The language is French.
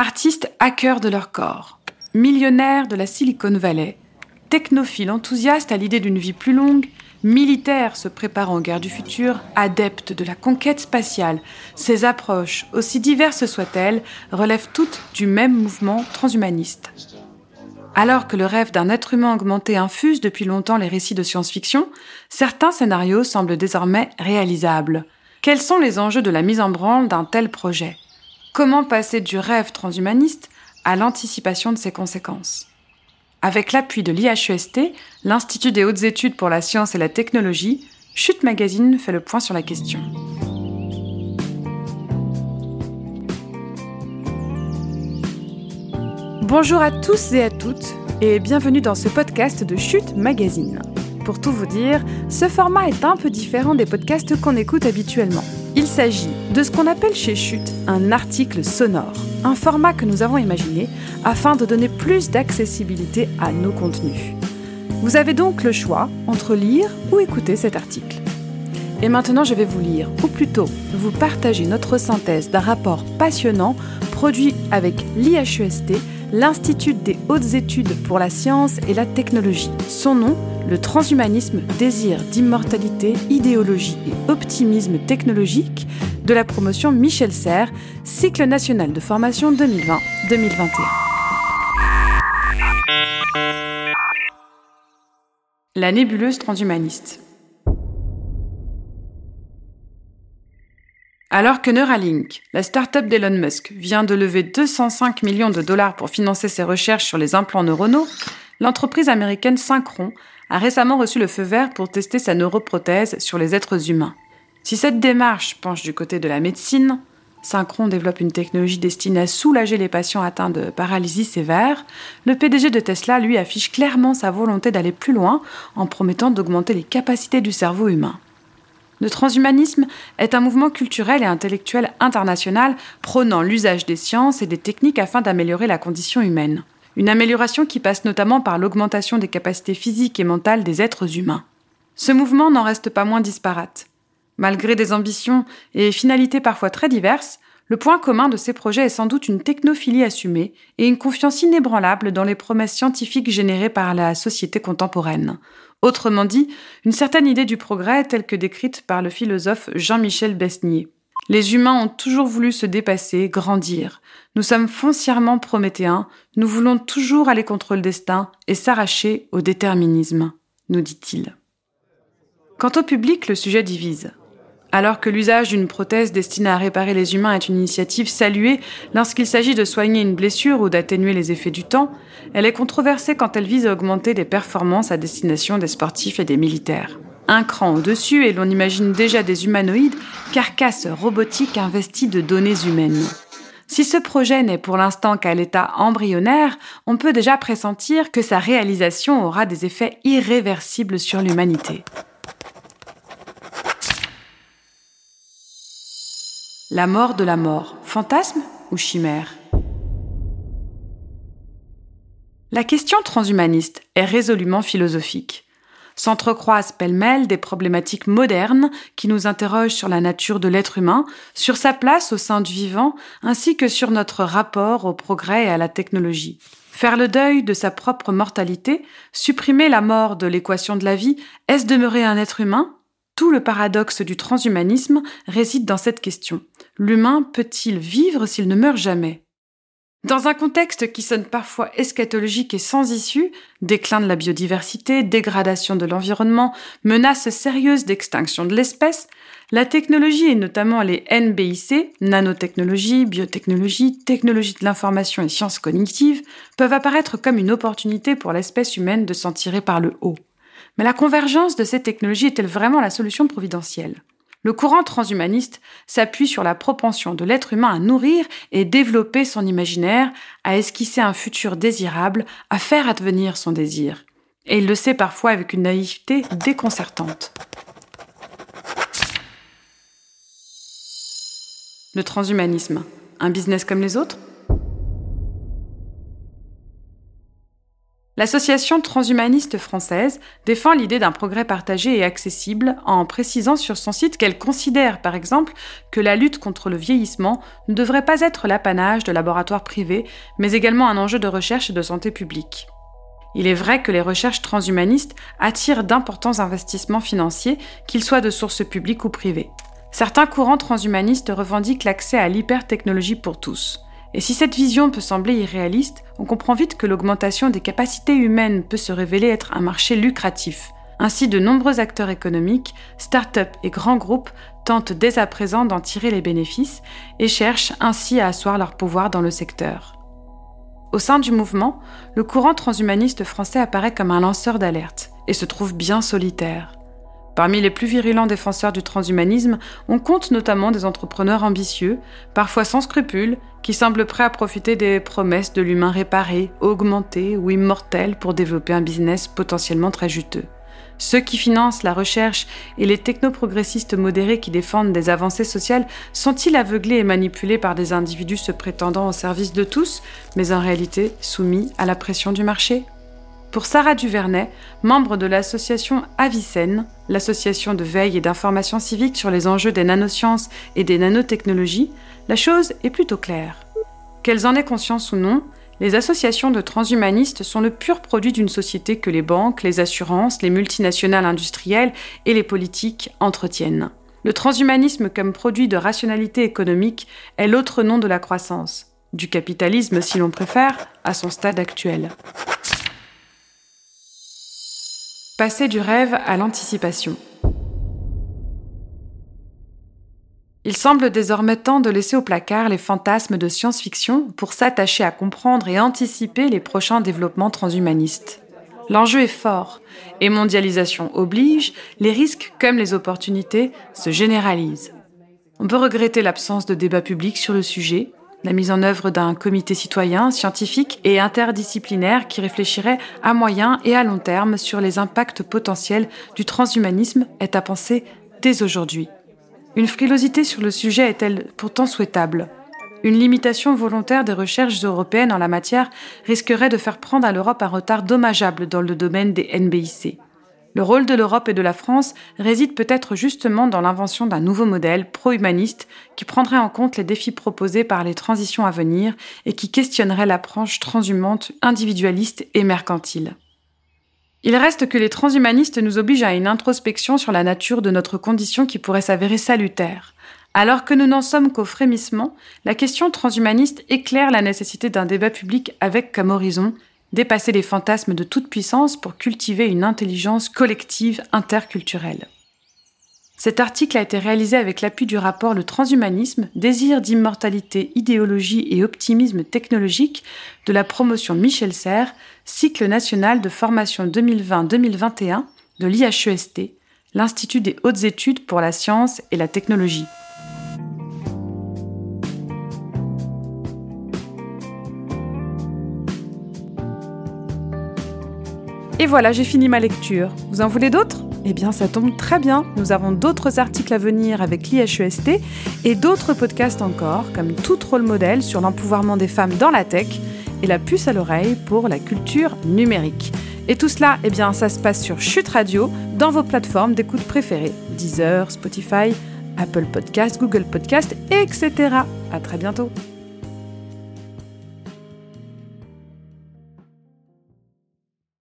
Artistes hackers de leur corps, millionnaires de la Silicon Valley, technophiles enthousiastes à l'idée d'une vie plus longue, militaires se préparant aux guerres du futur, adeptes de la conquête spatiale, ces approches, aussi diverses soient-elles, relèvent toutes du même mouvement transhumaniste. Alors que le rêve d'un être humain augmenté infuse depuis longtemps les récits de science-fiction, certains scénarios semblent désormais réalisables. Quels sont les enjeux de la mise en branle d'un tel projet? Comment passer du rêve transhumaniste à l'anticipation de ses conséquences Avec l'appui de l'IHEST, l'Institut des hautes études pour la science et la technologie, Chute Magazine fait le point sur la question. Bonjour à tous et à toutes et bienvenue dans ce podcast de Chute Magazine. Pour tout vous dire, ce format est un peu différent des podcasts qu'on écoute habituellement. Il s'agit de ce qu'on appelle chez Chute un article sonore, un format que nous avons imaginé afin de donner plus d'accessibilité à nos contenus. Vous avez donc le choix entre lire ou écouter cet article. Et maintenant, je vais vous lire, ou plutôt vous partager notre synthèse d'un rapport passionnant produit avec l'IHEST l'Institut des hautes études pour la science et la technologie. Son nom, le transhumanisme, désir d'immortalité, idéologie et optimisme technologique de la promotion Michel Serres, cycle national de formation 2020-2021. La nébuleuse transhumaniste. Alors que Neuralink, la start-up d'Elon Musk, vient de lever 205 millions de dollars pour financer ses recherches sur les implants neuronaux, l'entreprise américaine Synchron a récemment reçu le feu vert pour tester sa neuroprothèse sur les êtres humains. Si cette démarche penche du côté de la médecine, Synchron développe une technologie destinée à soulager les patients atteints de paralysie sévère, le PDG de Tesla, lui, affiche clairement sa volonté d'aller plus loin en promettant d'augmenter les capacités du cerveau humain. Le transhumanisme est un mouvement culturel et intellectuel international prônant l'usage des sciences et des techniques afin d'améliorer la condition humaine. Une amélioration qui passe notamment par l'augmentation des capacités physiques et mentales des êtres humains. Ce mouvement n'en reste pas moins disparate. Malgré des ambitions et finalités parfois très diverses, le point commun de ces projets est sans doute une technophilie assumée et une confiance inébranlable dans les promesses scientifiques générées par la société contemporaine, Autrement dit, une certaine idée du progrès telle que décrite par le philosophe Jean-Michel Besnier. Les humains ont toujours voulu se dépasser, grandir. Nous sommes foncièrement prométhéens, nous voulons toujours aller contre le destin et s'arracher au déterminisme, nous dit-il. Quant au public, le sujet divise. Alors que l'usage d'une prothèse destinée à réparer les humains est une initiative saluée lorsqu'il s'agit de soigner une blessure ou d'atténuer les effets du temps, elle est controversée quand elle vise à augmenter les performances à destination des sportifs et des militaires. Un cran au-dessus et l'on imagine déjà des humanoïdes, carcasses robotiques investies de données humaines. Si ce projet n'est pour l'instant qu'à l'état embryonnaire, on peut déjà pressentir que sa réalisation aura des effets irréversibles sur l'humanité. La mort de la mort, fantasme ou chimère? La question transhumaniste est résolument philosophique. S'entrecroisent pêle-mêle des problématiques modernes qui nous interrogent sur la nature de l'être humain, sur sa place au sein du vivant, ainsi que sur notre rapport au progrès et à la technologie. Faire le deuil de sa propre mortalité, supprimer la mort de l'équation de la vie, est-ce demeurer un être humain? Tout le paradoxe du transhumanisme réside dans cette question. L'humain peut-il vivre s'il ne meurt jamais? Dans un contexte qui sonne parfois eschatologique et sans issue, déclin de la biodiversité, dégradation de l'environnement, menace sérieuse d'extinction de l'espèce, la technologie et notamment les NBIC, nanotechnologie, biotechnologie, technologie de l'information et sciences cognitives, peuvent apparaître comme une opportunité pour l'espèce humaine de s'en tirer par le haut. Mais la convergence de ces technologies est-elle vraiment la solution providentielle? Le courant transhumaniste s'appuie sur la propension de l'être humain à nourrir et développer son imaginaire, à esquisser un futur désirable, à faire advenir son désir. Et il le sait parfois avec une naïveté déconcertante. Le transhumanisme, un business comme les autres? L'association transhumaniste française défend l'idée d'un progrès partagé et accessible en précisant sur son site qu'elle considère par exemple que la lutte contre le vieillissement ne devrait pas être l'apanage de laboratoires privés, mais également un enjeu de recherche et de santé publique. Il est vrai que les recherches transhumanistes attirent d'importants investissements financiers, qu'ils soient de sources publiques ou privées. Certains courants transhumanistes revendiquent l'accès à l'hypertechnologie pour tous. Et si cette vision peut sembler irréaliste, on comprend vite que l'augmentation des capacités humaines peut se révéler être un marché lucratif. Ainsi, de nombreux acteurs économiques, start-up et grands groupes tentent dès à présent d'en tirer les bénéfices et cherchent ainsi à asseoir leur pouvoir dans le secteur. Au sein du mouvement, le courant transhumaniste français apparaît comme un lanceur d'alerte et se trouve bien solitaire. Parmi les plus virulents défenseurs du transhumanisme, on compte notamment des entrepreneurs ambitieux, parfois sans scrupules, qui semblent prêts à profiter des promesses de l'humain réparé, augmenté ou immortel pour développer un business potentiellement très juteux. Ceux qui financent la recherche et les technoprogressistes modérés qui défendent des avancées sociales sont-ils aveuglés et manipulés par des individus se prétendant au service de tous, mais en réalité soumis à la pression du marché? Pour Sarah Duvernay, membre de l'association Avicenne, l'association de veille et d'information civique sur les enjeux des nanosciences et des nanotechnologies, la chose est plutôt claire. Qu'elles en aient conscience ou non, les associations de transhumanistes sont le pur produit d'une société que les banques, les assurances, les multinationales industrielles et les politiques entretiennent. Le transhumanisme comme produit de rationalité économique est l'autre nom de la croissance, du capitalisme si l'on préfère, à son stade actuel. Passer du rêve à l'anticipation. Il semble désormais temps de laisser au placard les fantasmes de science-fiction pour s'attacher à comprendre et anticiper les prochains développements transhumanistes. L'enjeu est fort, et mondialisation oblige, les risques comme les opportunités se généralisent. On peut regretter l'absence de débat public sur le sujet, la mise en œuvre d'un comité citoyen, scientifique et interdisciplinaire qui réfléchirait à moyen et à long terme sur les impacts potentiels du transhumanisme est à penser dès aujourd'hui. Une frilosité sur le sujet est-elle pourtant souhaitable? Une limitation volontaire des recherches européennes en la matière risquerait de faire prendre à l'Europe un retard dommageable dans le domaine des NBIC. Le rôle de l'Europe et de la France réside peut-être justement dans l'invention d'un nouveau modèle pro-humaniste qui prendrait en compte les défis proposés par les transitions à venir et qui questionnerait l'approche transhumante, individualiste et mercantile. Il reste que les transhumanistes nous obligent à une introspection sur la nature de notre condition qui pourrait s'avérer salutaire. Alors que nous n'en sommes qu'au frémissement, la question transhumaniste éclaire la nécessité d'un débat public avec comme horizon dépasser les fantasmes de toute puissance pour cultiver une intelligence collective interculturelle. Cet article a été réalisé avec l'appui du rapport Le transhumanisme, désir d'immortalité, idéologie et optimisme technologique de la promotion Michel Serres, cycle national de formation 2020-2021 de l'IHEST, l'Institut des hautes études pour la science et la technologie. Et voilà, j'ai fini ma lecture. Vous en voulez d'autres? Eh bien, ça tombe très bien. Nous avons d'autres articles à venir avec l'IHEST et d'autres podcasts encore, comme tout rôle modèle sur l'empouvoirment des femmes dans la tech et la puce à l'oreille pour la culture numérique. Et tout cela, eh bien, ça se passe sur Chute Radio, dans vos plateformes d'écoute préférées Deezer, Spotify, Apple Podcast, Google Podcast, etc. À très bientôt.